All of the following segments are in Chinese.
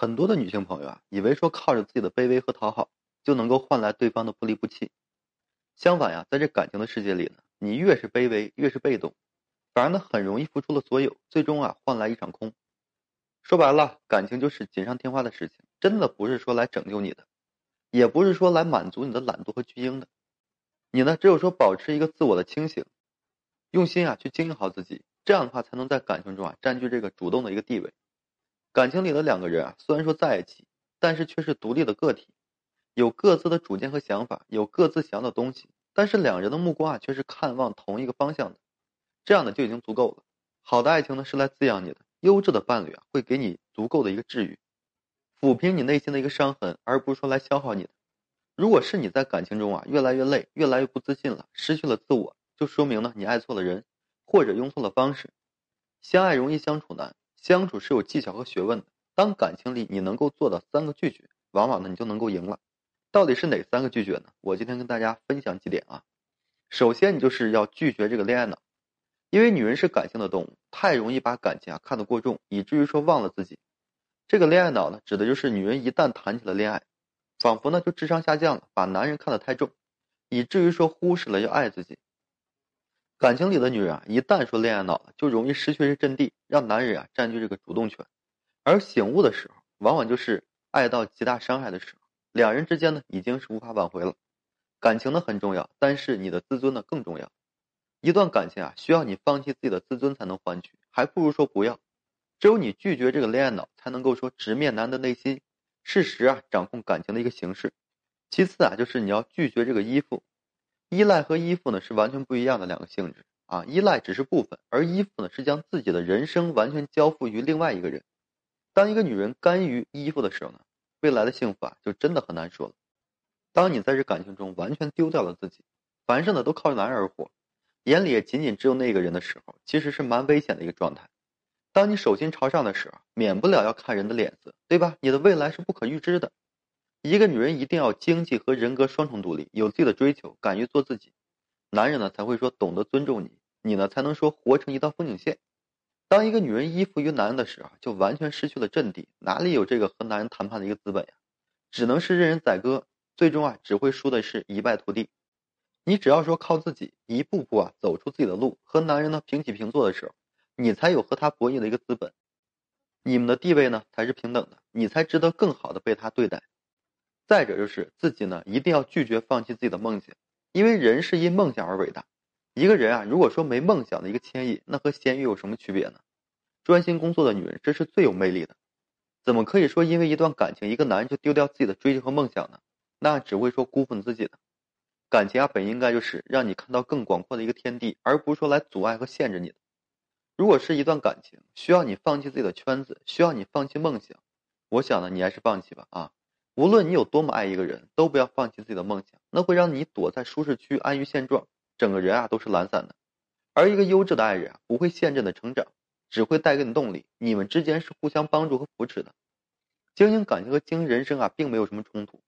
很多的女性朋友啊，以为说靠着自己的卑微和讨好，就能够换来对方的不离不弃。相反呀，在这感情的世界里呢，你越是卑微，越是被动，反而呢很容易付出了所有，最终啊换来一场空。说白了，感情就是锦上添花的事情，真的不是说来拯救你的，也不是说来满足你的懒惰和巨婴的。你呢，只有说保持一个自我的清醒，用心啊去经营好自己，这样的话才能在感情中啊占据这个主动的一个地位。感情里的两个人啊，虽然说在一起，但是却是独立的个体，有各自的主见和想法，有各自想要的东西，但是两人的目光啊，却是看望同一个方向的，这样的就已经足够了。好的爱情呢，是来滋养你的；优质的伴侣啊，会给你足够的一个治愈，抚平你内心的一个伤痕，而不是说来消耗你的。如果是你在感情中啊，越来越累，越来越不自信了，失去了自我，就说明呢，你爱错了人，或者用错了方式。相爱容易相处难。相处是有技巧和学问的。当感情里你能够做到三个拒绝，往往呢你就能够赢了。到底是哪三个拒绝呢？我今天跟大家分享几点啊。首先，你就是要拒绝这个恋爱脑，因为女人是感性的动物，太容易把感情啊看得过重，以至于说忘了自己。这个恋爱脑呢，指的就是女人一旦谈起了恋爱，仿佛呢就智商下降了，把男人看得太重，以至于说忽视了要爱自己。感情里的女人啊，一旦说恋爱脑了，就容易失去这阵地，让男人啊占据这个主动权。而醒悟的时候，往往就是爱到极大伤害的时候，两人之间呢已经是无法挽回了。感情呢很重要，但是你的自尊呢更重要。一段感情啊，需要你放弃自己的自尊才能换取，还不如说不要。只有你拒绝这个恋爱脑，才能够说直面男的内心，适时啊掌控感情的一个形式。其次啊，就是你要拒绝这个依附。依赖和依附呢是完全不一样的两个性质啊！依赖只是部分，而依附呢是将自己的人生完全交付于另外一个人。当一个女人甘于依附的时候呢，未来的幸福啊就真的很难说了。当你在这感情中完全丢掉了自己，凡事呢都靠男人而活，眼里也仅仅只有那个人的时候，其实是蛮危险的一个状态。当你手心朝上的时候，免不了要看人的脸色，对吧？你的未来是不可预知的。一个女人一定要经济和人格双重独立，有自己的追求，敢于做自己，男人呢才会说懂得尊重你，你呢才能说活成一道风景线。当一个女人依附于男人的时候，就完全失去了阵地，哪里有这个和男人谈判的一个资本呀？只能是任人宰割，最终啊只会输的是一败涂地。你只要说靠自己，一步步啊走出自己的路，和男人呢平起平坐的时候，你才有和他博弈的一个资本，你们的地位呢才是平等的，你才值得更好的被他对待。再者就是自己呢，一定要拒绝放弃自己的梦想，因为人是因梦想而伟大。一个人啊，如果说没梦想的一个牵引，那和咸鱼有什么区别呢？专心工作的女人，这是最有魅力的。怎么可以说因为一段感情，一个男人就丢掉自己的追求和梦想呢？那只会说辜负你自己的。感情啊，本应该就是让你看到更广阔的一个天地，而不是说来阻碍和限制你的。如果是一段感情需要你放弃自己的圈子，需要你放弃梦想，我想呢，你还是放弃吧啊。无论你有多么爱一个人，都不要放弃自己的梦想，那会让你躲在舒适区安于现状，整个人啊都是懒散的。而一个优质的爱人啊，不会限制你的成长，只会带给你动力。你们之间是互相帮助和扶持的。经营感情和经营人生啊，并没有什么冲突。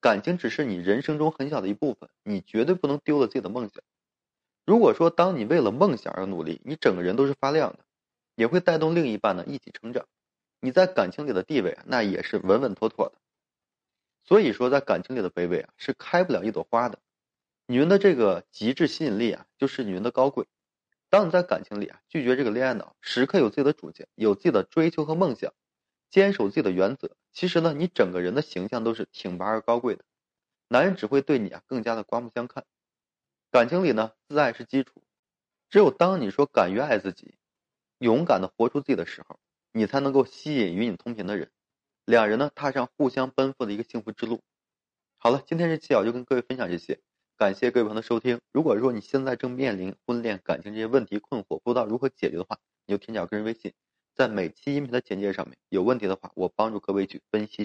感情只是你人生中很小的一部分，你绝对不能丢了自己的梦想。如果说当你为了梦想而努力，你整个人都是发亮的，也会带动另一半呢一起成长。你在感情里的地位啊，那也是稳稳妥妥的。所以说，在感情里的卑微啊，是开不了一朵花的。女人的这个极致吸引力啊，就是女人的高贵。当你在感情里啊，拒绝这个恋爱脑，时刻有自己的主见，有自己的追求和梦想，坚守自己的原则，其实呢，你整个人的形象都是挺拔而高贵的。男人只会对你啊更加的刮目相看。感情里呢，自爱是基础。只有当你说敢于爱自己，勇敢的活出自己的时候，你才能够吸引与你同频的人。两人呢，踏上互相奔赴的一个幸福之路。好了，今天这期啊，就跟各位分享这些，感谢各位朋友的收听。如果说你现在正面临婚恋感情这些问题困惑，不知道如何解决的话，你就添加个人微信，在每期音频的简介上面，有问题的话，我帮助各位去分析。